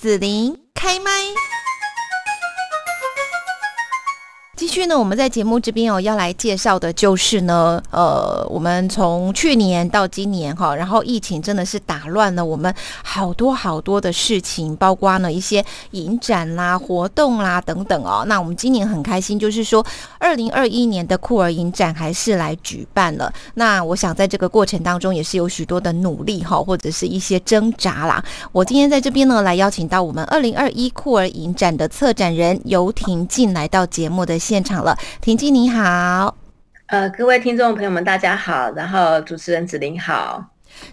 子琳开麦。继续呢，我们在节目这边哦，要来介绍的就是呢，呃，我们从去年到今年哈，然后疫情真的是打乱了我们好多好多的事情，包括呢一些影展啦、活动啦等等哦。那我们今年很开心，就是说二零二一年的酷儿影展还是来举办了。那我想在这个过程当中，也是有许多的努力哈，或者是一些挣扎啦。我今天在这边呢，来邀请到我们二零二一酷儿影展的策展人游婷进来到节目的。现场了，婷静你好，呃，各位听众朋友们，大家好，然后主持人子琳好。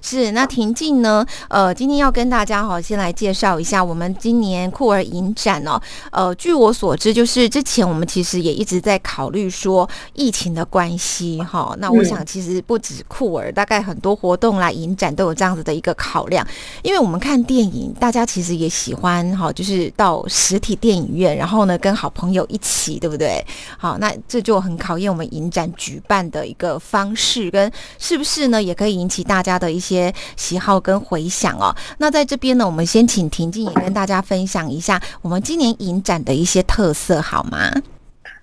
是，那婷静呢？呃，今天要跟大家哈，先来介绍一下我们今年酷儿影展哦。呃，据我所知，就是之前我们其实也一直在考虑说疫情的关系哈。那我想其实不止酷儿，大概很多活动啦、影展都有这样子的一个考量。因为我们看电影，大家其实也喜欢哈，就是到实体电影院，然后呢跟好朋友一起，对不对？好，那这就很考验我们影展举办的一个方式跟是不是呢，也可以引起大家的。的一些喜好跟回想哦，那在这边呢，我们先请婷静也跟大家分享一下我们今年影展的一些特色，好吗？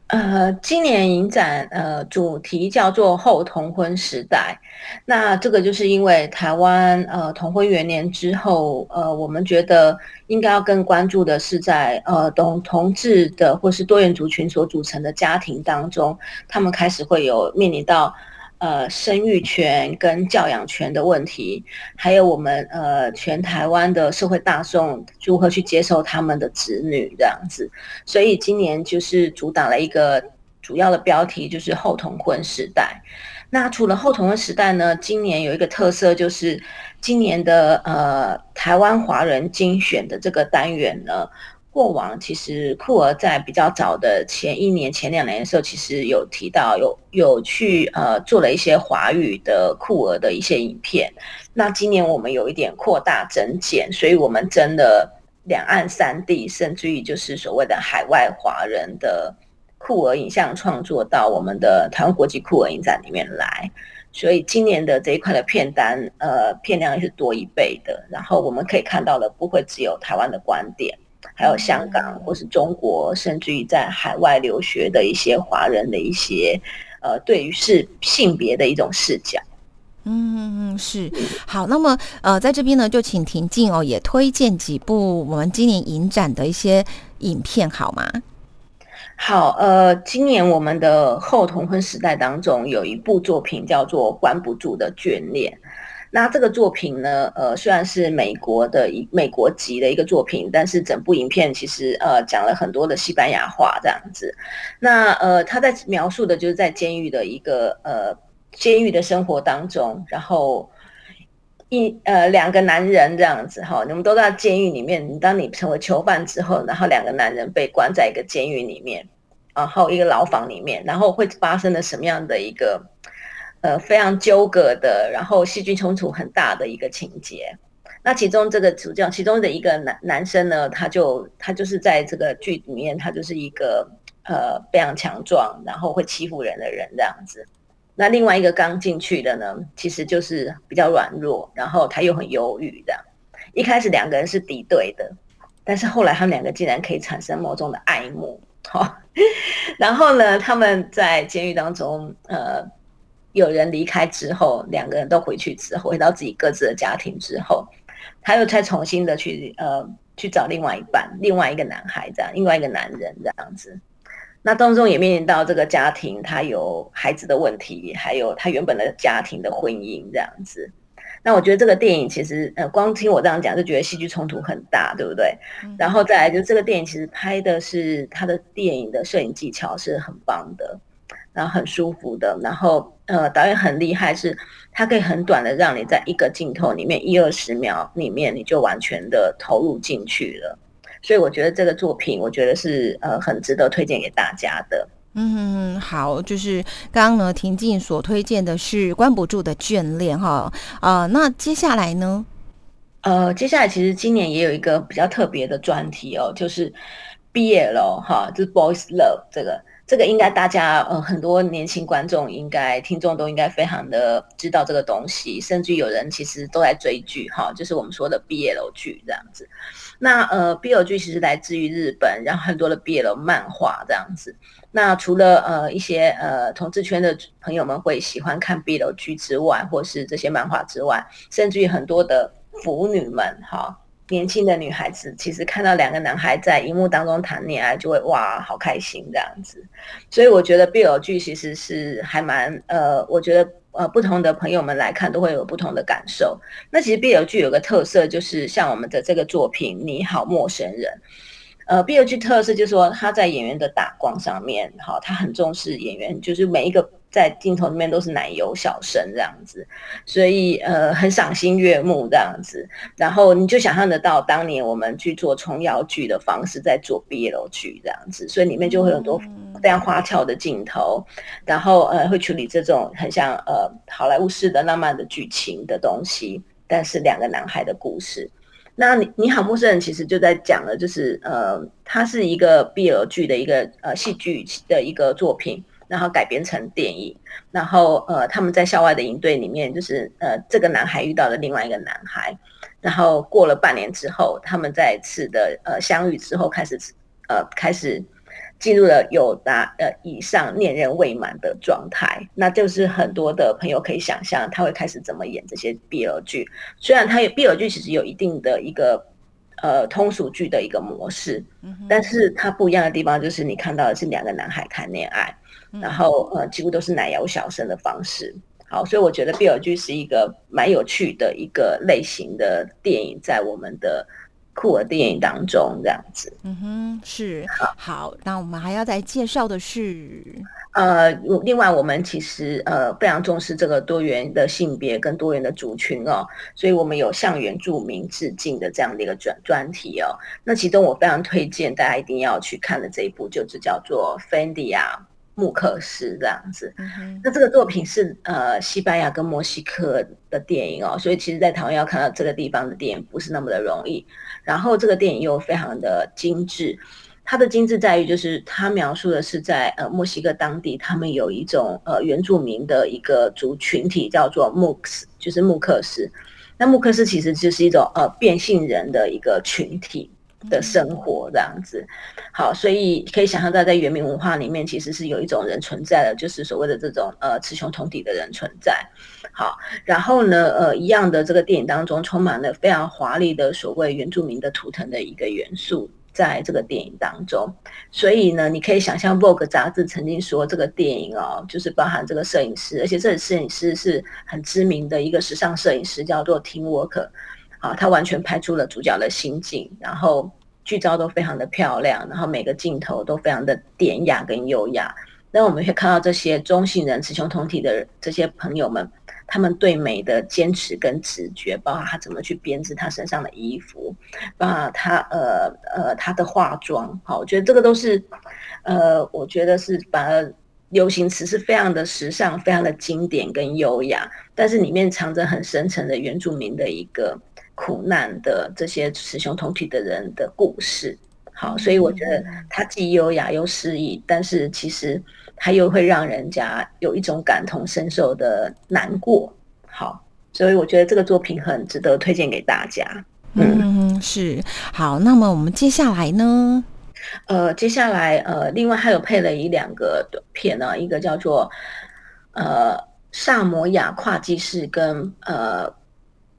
呃，今年影展呃主题叫做后同婚时代，那这个就是因为台湾呃同婚元年之后，呃，我们觉得应该要更关注的是在呃同同志的或是多元族群所组成的家庭当中，他们开始会有面临到。呃，生育权跟教养权的问题，还有我们呃全台湾的社会大众如何去接受他们的子女这样子，所以今年就是主打了一个主要的标题，就是后同婚时代。那除了后同婚时代呢，今年有一个特色就是今年的呃台湾华人精选的这个单元呢。过往其实酷儿在比较早的前一年、前两年的时候，其实有提到有有去呃做了一些华语的酷儿的一些影片。那今年我们有一点扩大增减，所以我们真的两岸三地，甚至于就是所谓的海外华人的酷儿影像创作到我们的台湾国际酷儿影展里面来。所以今年的这一块的片单，呃，片量是多一倍的。然后我们可以看到的不会只有台湾的观点。还有香港或是中国，甚至于在海外留学的一些华人的一些，呃，对于是性别的一种视角。嗯，是好。那么，呃，在这边呢，就请婷静哦，也推荐几部我们今年影展的一些影片，好吗？好，呃，今年我们的后同婚时代当中有一部作品叫做《关不住的眷恋》。那这个作品呢，呃，虽然是美国的一美国籍的一个作品，但是整部影片其实呃讲了很多的西班牙话这样子。那呃，他在描述的就是在监狱的一个呃监狱的生活当中，然后一呃两个男人这样子哈，你们都在监狱里面。当你成为囚犯之后，然后两个男人被关在一个监狱里面，然后一个牢房里面，然后会发生了什么样的一个？呃，非常纠葛的，然后戏剧冲突很大的一个情节。那其中这个主角，其中的一个男男生呢，他就他就是在这个剧里面，他就是一个呃非常强壮，然后会欺负人的人这样子。那另外一个刚进去的呢，其实就是比较软弱，然后他又很忧郁的。一开始两个人是敌对的，但是后来他们两个竟然可以产生某种的爱慕。好，然后呢，他们在监狱当中，呃。有人离开之后，两个人都回去之后，回到自己各自的家庭之后，他又再重新的去呃去找另外一半，另外一个男孩这样，另外一个男人这样子。那当中也面临到这个家庭，他有孩子的问题，还有他原本的家庭的婚姻这样子。那我觉得这个电影其实呃，光听我这样讲就觉得戏剧冲突很大，对不对？然后再来就这个电影其实拍的是他的电影的摄影技巧是很棒的。然后很舒服的，然后呃，导演很厉害，是他可以很短的让你在一个镜头里面一二十秒里面你就完全的投入进去了，所以我觉得这个作品，我觉得是呃很值得推荐给大家的。嗯，好，就是刚刚呢，婷静所推荐的是关不住的眷恋哈，啊，那接下来呢？呃，接下来其实今年也有一个比较特别的专题哦，就是 BL 哈，就是 Boys Love 这个。这个应该大家呃很多年轻观众应该听众都应该非常的知道这个东西，甚至有人其实都在追剧哈，就是我们说的毕业楼剧这样子。那呃，BL 剧其实来自于日本，然后很多的 BL 漫画这样子。那除了呃一些呃同志圈的朋友们会喜欢看 BL 剧之外，或是这些漫画之外，甚至于很多的腐女们哈。年轻的女孩子其实看到两个男孩在荧幕当中谈恋爱，就会哇，好开心这样子。所以我觉得 BL 剧其实是还蛮呃，我觉得呃不同的朋友们来看都会有不同的感受。那其实 BL 剧有个特色，就是像我们的这个作品《你好陌生人》。呃，BL 剧特色就是说他在演员的打光上面，好，他很重视演员，就是每一个。在镜头里面都是奶油小生这样子，所以呃很赏心悦目这样子，然后你就想象得到当年我们去做琼瑶剧的方式在做 BL 剧这样子，所以里面就会有很多非常花俏的镜头，然后呃会处理这种很像呃好莱坞式的浪漫的剧情的东西，但是两个男孩的故事。那你你好陌生人其实就在讲了，就是呃它是一个 BL 剧的一个呃戏剧的一个作品。然后改编成电影，然后呃，他们在校外的营队里面，就是呃，这个男孩遇到了另外一个男孩，然后过了半年之后，他们再次的呃相遇之后，开始呃开始进入了有达呃以上恋人未满的状态，那就是很多的朋友可以想象他会开始怎么演这些 BL 剧，虽然他有 BL 剧，其实有一定的一个呃通俗剧的一个模式，但是它不一样的地方就是你看到的是两个男孩谈恋爱。然后呃，几乎都是奶油小生的方式。好，所以我觉得 BL 剧是一个蛮有趣的一个类型的电影，在我们的酷儿电影当中这样子。嗯哼，是好。那我们还要再介绍的是，呃，另外我们其实呃非常重视这个多元的性别跟多元的族群哦，所以我们有向原住民致敬的这样的一个专专题哦。那其中我非常推荐大家一定要去看的这一部，就是叫做 Fendi 啊。穆克斯这样子，那这个作品是呃西班牙跟墨西哥的电影哦，所以其实，在台湾要看到这个地方的电影不是那么的容易。然后这个电影又非常的精致，它的精致在于就是它描述的是在呃墨西哥当地，他们有一种呃原住民的一个族群体叫做穆克斯，就是穆克斯。那穆克斯其实就是一种呃变性人的一个群体。的生活这样子，好，所以可以想象到，在原民文化里面，其实是有一种人存在的，就是所谓的这种呃雌雄同体的人存在。好，然后呢，呃，一样的这个电影当中，充满了非常华丽的所谓原住民的图腾的一个元素，在这个电影当中。所以呢，你可以想象《Vogue》杂志曾经说，这个电影哦，就是包含这个摄影师，而且这个摄影师是很知名的一个时尚摄影师，叫做 Tim Walker。啊，他完全拍出了主角的心境，然后剧照都非常的漂亮，然后每个镜头都非常的典雅跟优雅。那我们会看到这些中性人、雌雄同体的这些朋友们，他们对美的坚持跟直觉，包括他怎么去编织他身上的衣服，包括他呃呃他的化妆。好，我觉得这个都是呃，我觉得是反而流行词是非常的时尚、非常的经典跟优雅，但是里面藏着很深沉的原住民的一个。苦难的这些雌雄同体的人的故事，好，所以我觉得它既优雅又诗意，但是其实它又会让人家有一种感同身受的难过。好，所以我觉得这个作品很值得推荐给大家。嗯，是好。那么我们接下来呢？呃，接下来呃，另外还有配了一两个短片呢，一个叫做呃萨摩亚跨季式跟呃。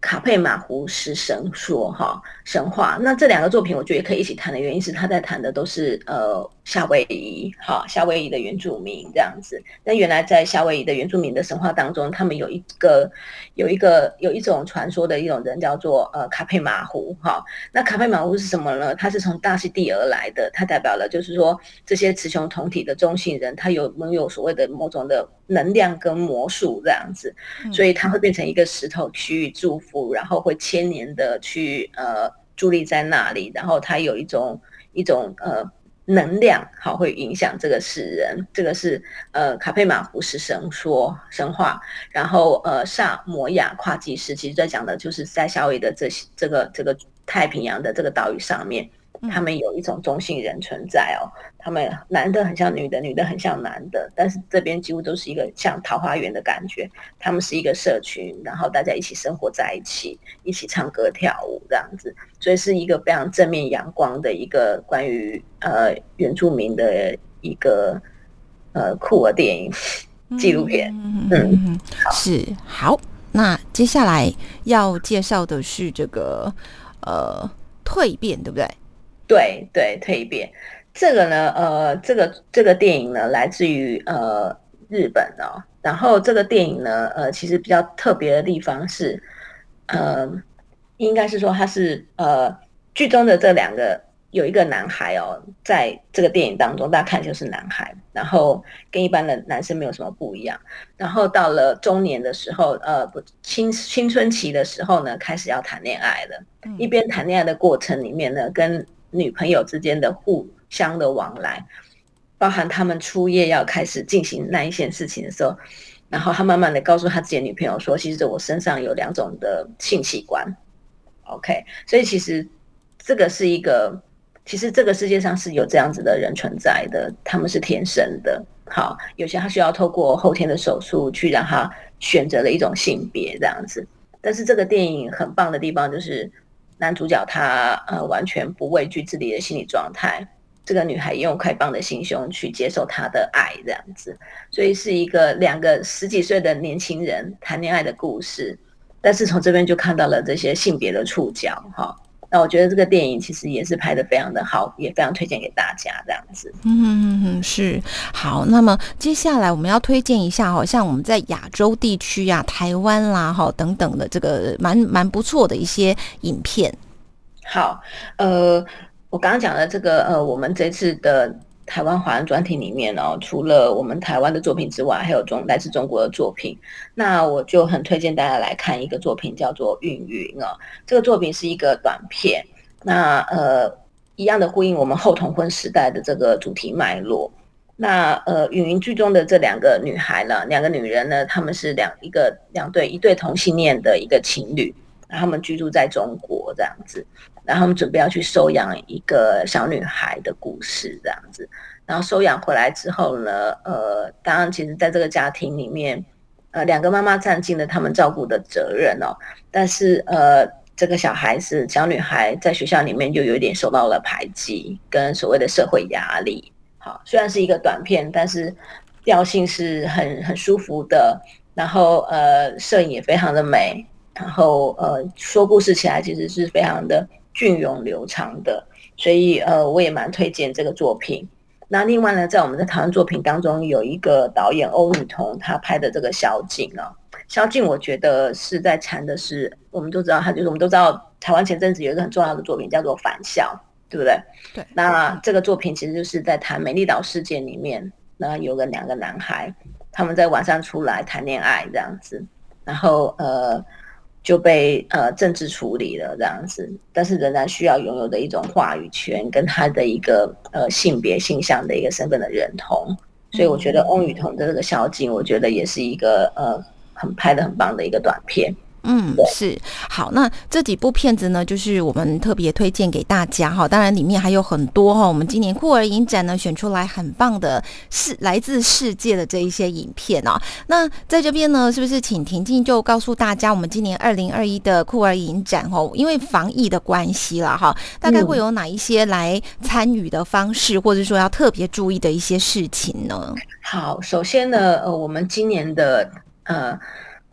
卡佩马湖是神说哈神话，那这两个作品我觉得也可以一起谈的原因是他在谈的都是呃夏威夷哈夏威夷的原住民这样子。那原来在夏威夷的原住民的神话当中，他们有一个有一个有一种传说的一种人叫做呃卡佩马胡哈。那卡佩马胡是什么呢？它是从大溪地而来的，它代表了就是说这些雌雄同体的中性人，他有拥有所谓的某种的能量跟魔术这样子，所以它会变成一个石头区域祝福。然后会千年的去呃伫立在那里，然后它有一种一种呃能量，好会影响这个世人。这个是呃卡佩马胡斯神说神话，然后呃萨摩亚跨季时，其实在讲的就是在夏威夷的这些这个这个太平洋的这个岛屿上面，他们有一种中性人存在哦，他们男的很像女的，女的很像男的，但是这边几乎都是一个像桃花源的感觉。他们是一个社群，然后大家一起生活在一起，一起唱歌跳舞这样子，所以是一个非常正面阳光的一个关于呃原住民的一个呃酷儿电影纪录片。嗯，是好。那接下来要介绍的是这个呃蜕变，对不对？对对，蜕变这个呢，呃，这个这个电影呢，来自于呃日本哦。然后这个电影呢，呃，其实比较特别的地方是，呃，应该是说它是呃剧中的这两个。有一个男孩哦，在这个电影当中，大家看就是男孩，然后跟一般的男生没有什么不一样。然后到了中年的时候，呃，不青青春期的时候呢，开始要谈恋爱了。一边谈恋爱的过程里面呢，跟女朋友之间的互相的往来，包含他们初夜要开始进行那一件事情的时候，然后他慢慢的告诉他自己女朋友说，其实我身上有两种的性器官。OK，所以其实这个是一个。其实这个世界上是有这样子的人存在的，他们是天生的。好，有些他需要透过后天的手术去让他选择了一种性别这样子。但是这个电影很棒的地方就是男主角他呃完全不畏惧自己的心理状态，这个女孩用开放的心胸去接受他的爱这样子，所以是一个两个十几岁的年轻人谈恋爱的故事。但是从这边就看到了这些性别的触角哈。那我觉得这个电影其实也是拍的非常的好，也非常推荐给大家这样子。嗯，是好。那么接下来我们要推荐一下，好像我们在亚洲地区啊，台湾啦，哈等等的这个蛮蛮不错的一些影片。好，呃，我刚刚讲的这个，呃，我们这次的。台湾华人专题里面哦，除了我们台湾的作品之外，还有中来自中国的作品。那我就很推荐大家来看一个作品，叫做《云云》哦。这个作品是一个短片，那呃，一样的呼应我们后同婚时代的这个主题脉络。那呃，《云云》剧中的这两个女孩呢，两个女人呢，她们是两一个两对一对同性恋的一个情侣，他们居住在中国这样子。然后他们准备要去收养一个小女孩的故事，这样子。然后收养回来之后呢，呃，当然，其实在这个家庭里面，呃，两个妈妈占尽了他们照顾的责任哦。但是，呃，这个小孩子、小女孩在学校里面就有点受到了排挤，跟所谓的社会压力。好，虽然是一个短片，但是调性是很很舒服的。然后，呃，摄影也非常的美。然后，呃，说故事起来其实是非常的。隽永流长的，所以呃，我也蛮推荐这个作品。那另外呢，在我们的台湾作品当中，有一个导演欧女彤，他拍的这个萧静啊，萧静，我觉得是在谈的是，我们都知道，他就是我们都知道，台湾前阵子有一个很重要的作品叫做《返校》，对不对？对。那这个作品其实就是在谈美丽岛事件里面，那有个两个男孩，他们在晚上出来谈恋爱这样子，然后呃。就被呃政治处理了这样子，但是仍然需要拥有的一种话语权跟他的一个呃性别性向的一个身份的认同，所以我觉得翁雨桐的这个小景，我觉得也是一个呃很拍的很棒的一个短片。嗯，是好。那这几部片子呢，就是我们特别推荐给大家哈。当然，里面还有很多哈。我们今年酷儿影展呢，选出来很棒的世来自世界的这一些影片哦。那在这边呢，是不是请婷静就告诉大家，我们今年二零二一的酷儿影展哦，因为防疫的关系了哈，大概会有哪一些来参与的方式，或者说要特别注意的一些事情呢？好，首先呢，呃，我们今年的呃。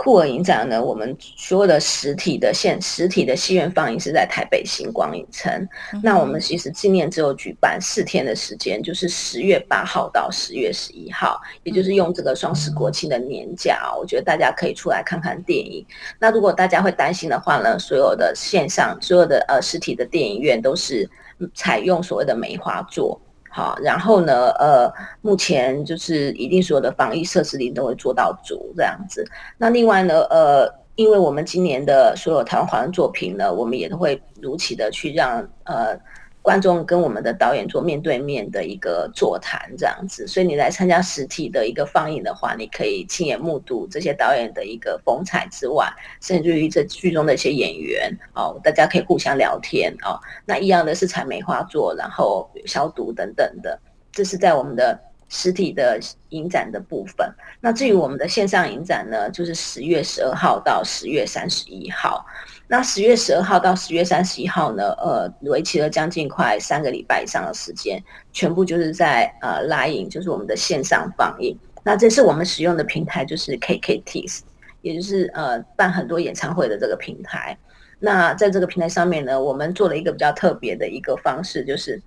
酷儿影展呢，我们所有的实体的现实体的戏院放映是在台北星光影城。那我们其实今年只有举办四天的时间，就是十月八号到十月十一号，也就是用这个双十国庆的年假，我觉得大家可以出来看看电影。那如果大家会担心的话呢，所有的线上所有的呃实体的电影院都是采用所谓的梅花座。好，然后呢，呃，目前就是一定所有的防疫设施里都会做到足这样子。那另外呢，呃，因为我们今年的所有弹簧作品呢，我们也都会如期的去让呃观众跟我们的导演做面对面的一个座谈，这样子。所以你来参加实体的一个放映的话，你可以亲眼目睹这些导演的一个风采之外，甚至于这剧中的一些演员哦，大家可以互相聊天哦。那一样的是采梅花座，然后消毒等等的，这是在我们的实体的影展的部分。那至于我们的线上影展呢，就是十月十二号到十月三十一号。那十月十二号到十月三十一号呢？呃，为期了将近快三个礼拜以上的时间，全部就是在呃拉影，就是我们的线上放映。那这是我们使用的平台，就是 KKTS，也就是呃办很多演唱会的这个平台。那在这个平台上面呢，我们做了一个比较特别的一个方式，就是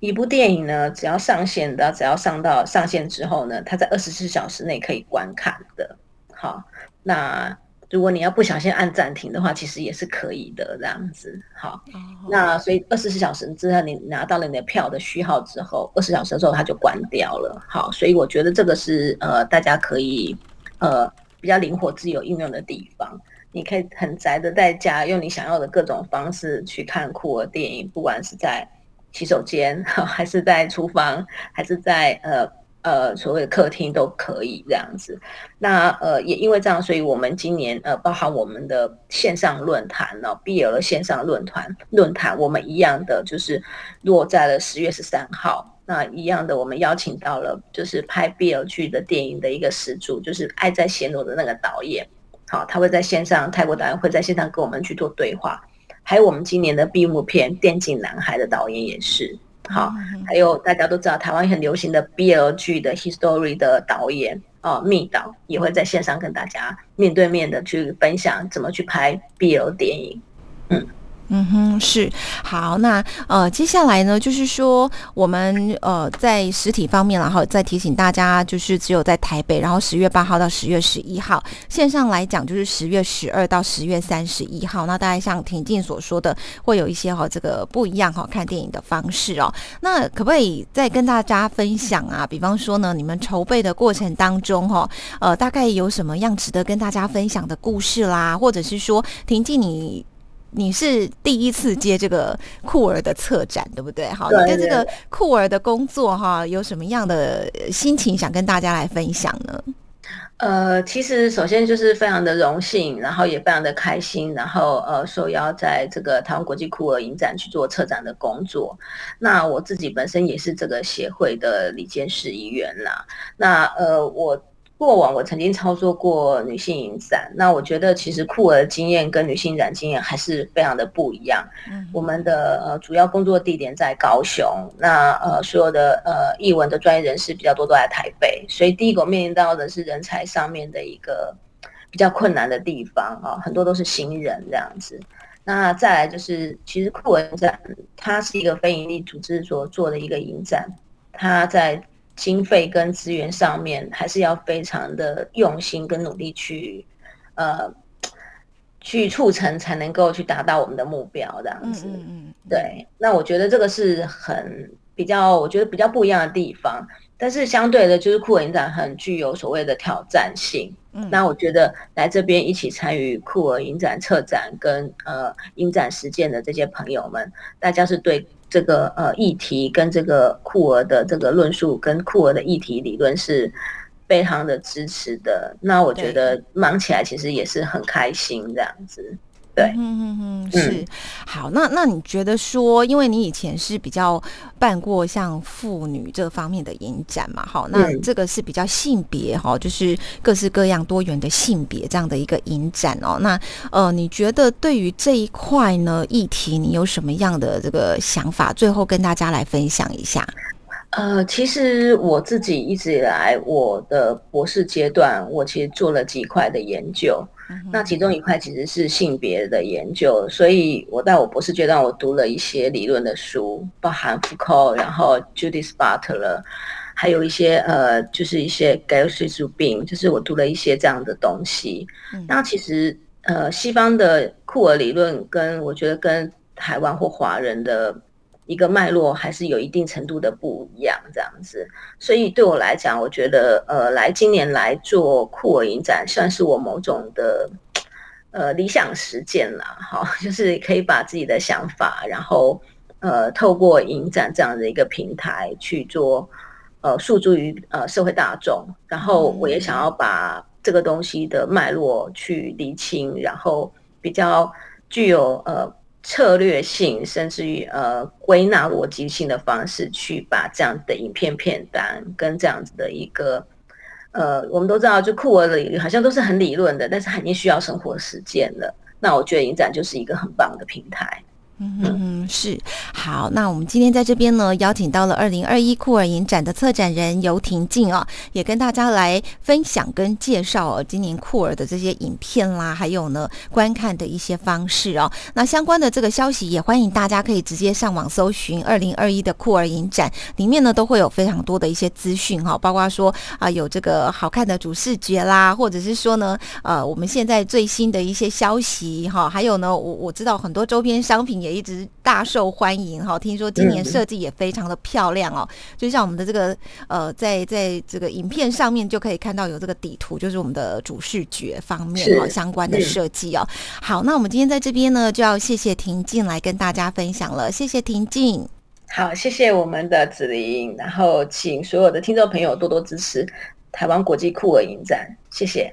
一部电影呢，只要上线的，只要上到上线之后呢，它在二十四小时内可以观看的。好，那。如果你要不小心按暂停的话，其实也是可以的，这样子。好，那所以二十四小时之后，你拿到了你的票的序号之后，二十小时之后它就关掉了。好，所以我觉得这个是呃，大家可以呃比较灵活自由应用的地方。你可以很宅的在家，用你想要的各种方式去看酷儿电影，不管是在洗手间，还是在厨房，还是在呃。呃，所谓的客厅都可以这样子。那呃，也因为这样，所以我们今年呃，包含我们的线上论坛呢，BL 的线上论坛论坛，我们一样的就是落在了十月十三号。那一样的，我们邀请到了就是拍 BL 剧的电影的一个始祖，就是《爱在暹罗》的那个导演。好，他会在线上，泰国导演会在线上跟我们去做对话。还有我们今年的闭幕片《电竞男孩》的导演也是。好，还有大家都知道台湾很流行的 BL 剧的 History 的导演哦，密导也会在线上跟大家面对面的去分享怎么去拍 BL 电影，嗯。嗯哼，是好，那呃，接下来呢，就是说我们呃在实体方面，然后再提醒大家，就是只有在台北，然后十月八号到十月十一号，线上来讲就是十月十二到十月三十一号。那大概像婷静所说的，会有一些哈这个不一样哈看电影的方式哦。那可不可以再跟大家分享啊？比方说呢，你们筹备的过程当中哈，呃，大概有什么样值得跟大家分享的故事啦，或者是说婷静你。你是第一次接这个酷儿的策展，对不对？好，你对这个酷儿的工作哈，有什么样的心情想跟大家来分享呢？呃，其实首先就是非常的荣幸，然后也非常的开心，然后呃，受邀在这个台湾国际酷儿影展去做策展的工作。那我自己本身也是这个协会的理监事一员啦。那呃，我。过往我曾经操作过女性影展，那我觉得其实酷儿的经验跟女性展经验还是非常的不一样。嗯，我们的呃主要工作地点在高雄，那呃所有的呃译文的专业人士比较多都在台北，所以第一个面临到的是人才上面的一个比较困难的地方啊，很多都是新人这样子。那再来就是其实酷儿影展它是一个非营利组织所做的一个影展，它在。经费跟资源上面还是要非常的用心跟努力去，呃，去促成才能够去达到我们的目标这样子。嗯嗯。对，那我觉得这个是很比较，我觉得比较不一样的地方。但是相对的，就是酷儿影展很具有所谓的挑战性。嗯。那我觉得来这边一起参与酷儿影展策展跟呃影展实践的这些朋友们，大家是对。这个呃议题跟这个库尔的这个论述跟库尔的议题理论是非常的支持的，那我觉得忙起来其实也是很开心这样子。对，嗯嗯嗯，是好。那那你觉得说，因为你以前是比较办过像妇女这方面的影展嘛，好，那这个是比较性别哈，就是各式各样多元的性别这样的一个影展哦。那呃，你觉得对于这一块呢议题，你有什么样的这个想法？最后跟大家来分享一下。呃，其实我自己一直以来，我的博士阶段，我其实做了几块的研究。那其中一块其实是性别的研究，所以我在我博士阶段，我读了一些理论的书，包含 Foucault，然后 Judith Butler，还有一些呃，就是一些 g a l u b i n 就是我读了一些这样的东西。那其实呃，西方的库尔理论跟我觉得跟台湾或华人的。一个脉络还是有一定程度的不一样，这样子，所以对我来讲，我觉得呃，来今年来做酷我影展，算是我某种的呃理想实践啦，好，就是可以把自己的想法，然后呃，透过影展这样的一个平台去做呃诉诸于呃社会大众，然后我也想要把这个东西的脉络去理清，然后比较具有呃策略性，甚至于呃归纳逻辑性的方式，去把这样的影片片单跟这样子的一个呃，我们都知道，就酷儿的好像都是很理论的，但是肯定需要生活实践的。那我觉得影展就是一个很棒的平台。嗯嗯是好，那我们今天在这边呢，邀请到了二零二一酷儿影展的策展人游婷静啊，也跟大家来分享跟介绍哦，今年酷儿的这些影片啦，还有呢观看的一些方式哦。那相关的这个消息，也欢迎大家可以直接上网搜寻二零二一的酷儿影展，里面呢都会有非常多的一些资讯哈，包括说啊有这个好看的主视觉啦，或者是说呢呃我们现在最新的一些消息哈，还有呢我我知道很多周边商品也。也一直大受欢迎哈，听说今年设计也非常的漂亮哦，就像我们的这个呃，在在这个影片上面就可以看到有这个底图，就是我们的主视觉方面哈相关的设计哦。好，那我们今天在这边呢，就要谢谢婷静来跟大家分享了，谢谢婷静。好，谢谢我们的子琳，然后请所有的听众朋友多多支持台湾国际酷儿影展，谢谢。